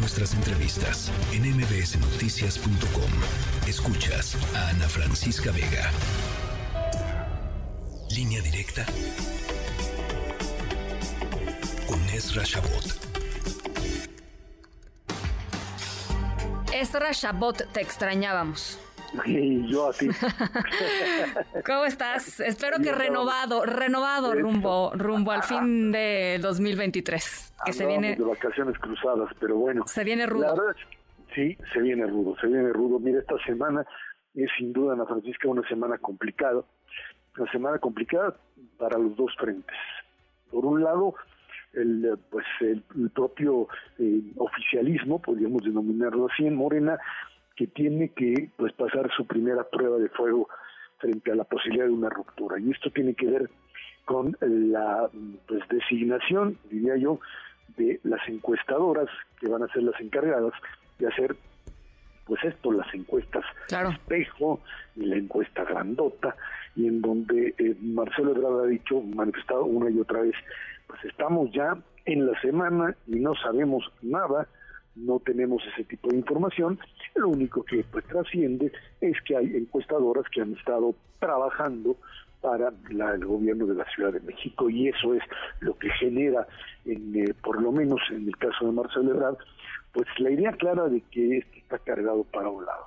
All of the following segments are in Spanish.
nuestras entrevistas en mbsnoticias.com. Escuchas a Ana Francisca Vega. Línea directa con Ezra Shabot. Ezra Shabot, te extrañábamos. Y yo a ti. ¿Cómo estás? Espero que renovado, renovado rumbo, rumbo al fin de 2023. Que se viene de vacaciones cruzadas, pero bueno. Se viene rudo. La verdad, sí, se viene rudo, se viene rudo. Mira, esta semana es sin duda, Ana Francisca, una semana complicada. Una semana complicada para los dos frentes. Por un lado, el pues el, propio eh, oficialismo, podríamos denominarlo así, en Morena, que tiene que pues pasar su primera prueba de fuego frente a la posibilidad de una ruptura. Y esto tiene que ver con la pues, designación, diría yo, de las encuestadoras que van a ser las encargadas de hacer pues esto, las encuestas espejo y la encuesta grandota, y en donde eh, Marcelo Ebrard ha dicho, manifestado una y otra vez, pues estamos ya en la semana y no sabemos nada, no tenemos ese tipo de información. Lo único que pues trasciende es que hay encuestadoras que han estado trabajando para el gobierno de la Ciudad de México y eso es lo que genera, en, eh, por lo menos en el caso de Marcelo Ebrard, pues la idea clara de que esto está cargado para un lado.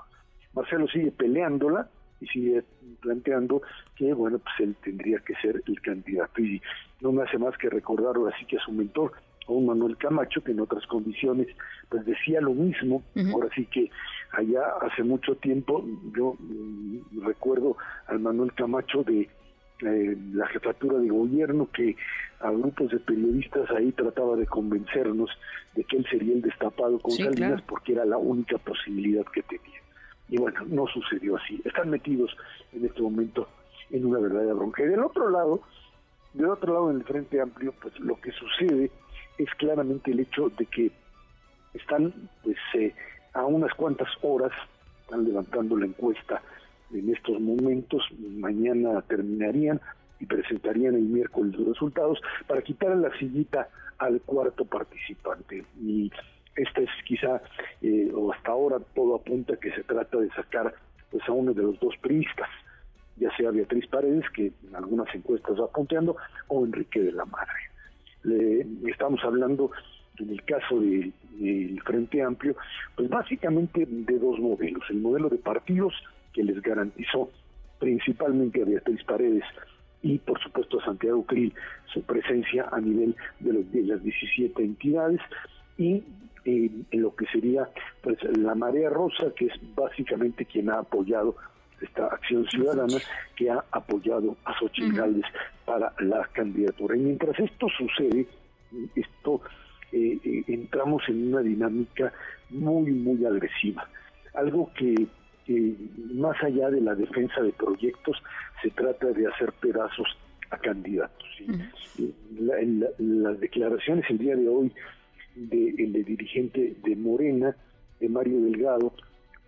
Marcelo sigue peleándola y sigue planteando que, bueno, pues él tendría que ser el candidato y no me hace más que recordar ahora sí que a su mentor, un Manuel Camacho que en otras condiciones pues decía lo mismo, ahora sí que allá hace mucho tiempo yo mm, recuerdo al Manuel Camacho de eh, la jefatura de gobierno que a grupos de periodistas ahí trataba de convencernos de que él sería el destapado con Salinas porque era la única posibilidad que tenía. Y bueno, no sucedió así. Están metidos en este momento en una verdadera bronca. Y del otro lado, del otro lado en el Frente Amplio, pues lo que sucede es claramente el hecho de que están pues eh, a unas cuantas horas, están levantando la encuesta en estos momentos, mañana terminarían y presentarían el miércoles los resultados para quitar la sillita al cuarto participante. Y esta es quizá, eh, o hasta ahora todo apunta que se trata de sacar pues a uno de los dos priistas, ya sea Beatriz Paredes, que en algunas encuestas va punteando, o Enrique de la Madre estamos hablando en el caso del Frente Amplio, pues básicamente de dos modelos. El modelo de partidos que les garantizó principalmente a Beatriz Paredes y por supuesto a Santiago Krill su presencia a nivel de, los, de las 17 entidades y eh, en lo que sería pues la marea rosa que es básicamente quien ha apoyado esta acción ciudadana que ha apoyado a Xochitl Gálvez para la candidatura. Y mientras esto sucede, esto eh, eh, entramos en una dinámica muy, muy agresiva. Algo que, más allá de la defensa de proyectos, se trata de hacer pedazos a candidatos. las declaraciones el día de hoy del de, dirigente de Morena, de Mario Delgado,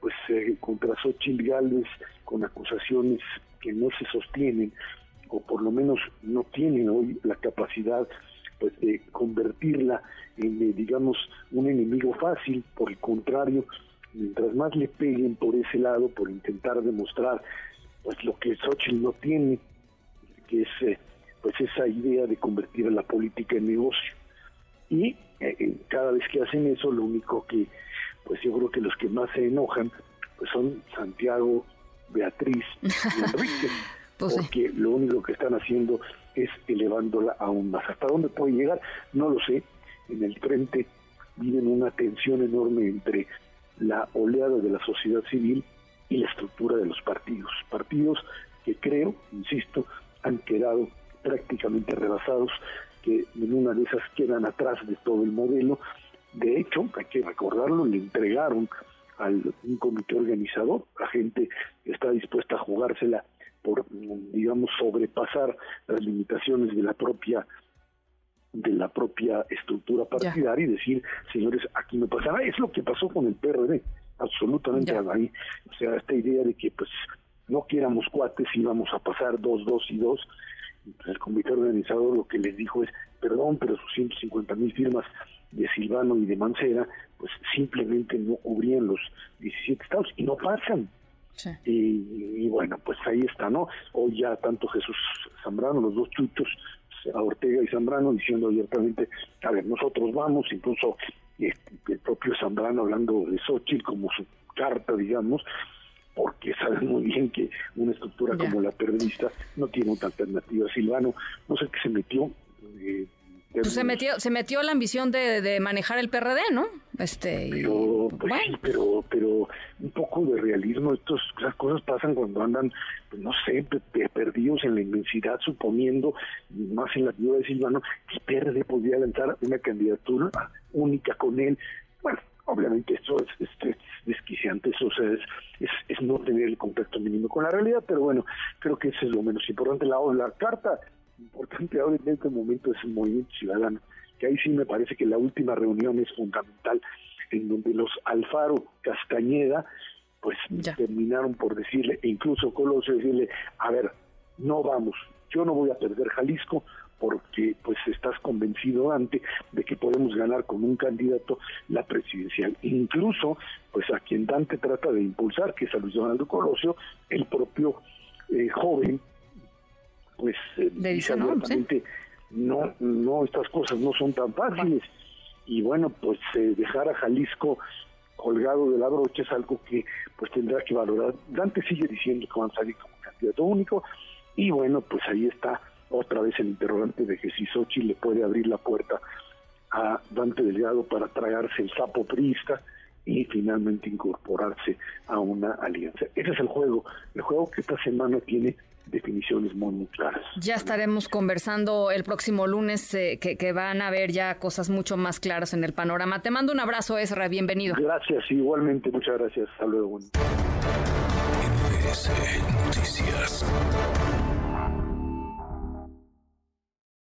pues eh, contra Xochitl Gálvez con acusaciones que no se sostienen o por lo menos no tienen hoy la capacidad pues de convertirla en eh, digamos un enemigo fácil. Por el contrario mientras más le peguen por ese lado por intentar demostrar pues lo que Xochitl no tiene que es eh, pues esa idea de convertir a la política en negocio. Y cada vez que hacen eso lo único que pues yo creo que los que más se enojan pues son Santiago, Beatriz y Enrique, pues porque lo único que están haciendo es elevándola aún más. ¿Hasta dónde puede llegar? No lo sé. En el frente viven una tensión enorme entre la oleada de la sociedad civil y la estructura de los partidos. Partidos que creo, insisto, han quedado prácticamente rebasados, que en una de esas quedan atrás de todo el modelo de hecho, hay que recordarlo, le entregaron al un comité organizador, la gente está dispuesta a jugársela por, digamos, sobrepasar las limitaciones de la propia de la propia estructura partidaria y decir, señores, aquí no pasa nada. Es lo que pasó con el PRD, absolutamente ahí. O sea, esta idea de que pues no quieramos cuates y íbamos a pasar dos, dos y dos. El comité organizador lo que les dijo es, perdón, pero sus 150 mil firmas de Silvano y de Mancera, pues simplemente no cubrían los 17 estados y no pasan. Y, bueno, pues ahí está, ¿no? Hoy ya tanto Jesús Zambrano, los dos chuchos, a Ortega y Zambrano, diciendo abiertamente, a ver, nosotros vamos, incluso eh, el propio Zambrano hablando de Xochitl como su carta, digamos, porque saben muy bien que una estructura como la periodista no tiene otra alternativa. Silvano, no sé qué se metió, eh, pues se metió, se metió la ambición de, manejar el PRD, ¿no? Este, pero, pues sí, pero, pero un poco de realismo. Estos, esas cosas pasan cuando andan, pues no sé, perdidos en la inmensidad, suponiendo, más en la vida de Silvano, que PRD podría lanzar una candidatura única con él. Bueno, obviamente esto es, es, desquiciante, eso es, es, no tener el contacto mínimo con la realidad, pero bueno, creo que eso es lo menos importante. La, la carta importante ahora en este momento es el movimiento ciudadano, que ahí sí me parece que la última reunión es fundamental, en donde los Alfaro Castañeda, pues terminaron por decirle, e incluso Colosio decirle, a ver, no vamos, yo no voy a perder Jalisco porque pues estás convencido antes de que podemos ganar con un candidato la presidencial. Incluso pues a quien Dante trata de impulsar, que es a Luis Donaldo Colosio, el propio eh, joven pues eh, dice no, no, no, estas cosas no son tan fáciles. Y bueno, pues eh, dejar a Jalisco colgado de la brocha es algo que pues tendrá que valorar. Dante sigue diciendo que van a salir como candidato único y bueno, pues ahí está otra vez el interrogante de que si Sochi le puede abrir la puerta a Dante Delgado para tragarse el sapo priista y finalmente incorporarse a una alianza. Ese es el juego, el juego que esta semana tiene definiciones muy, claras. Ya estaremos conversando el próximo lunes eh, que, van a haber ya cosas mucho más claras en el panorama. Te mando un abrazo, Ezra, bienvenido. Gracias, igualmente, muchas gracias. Hasta luego.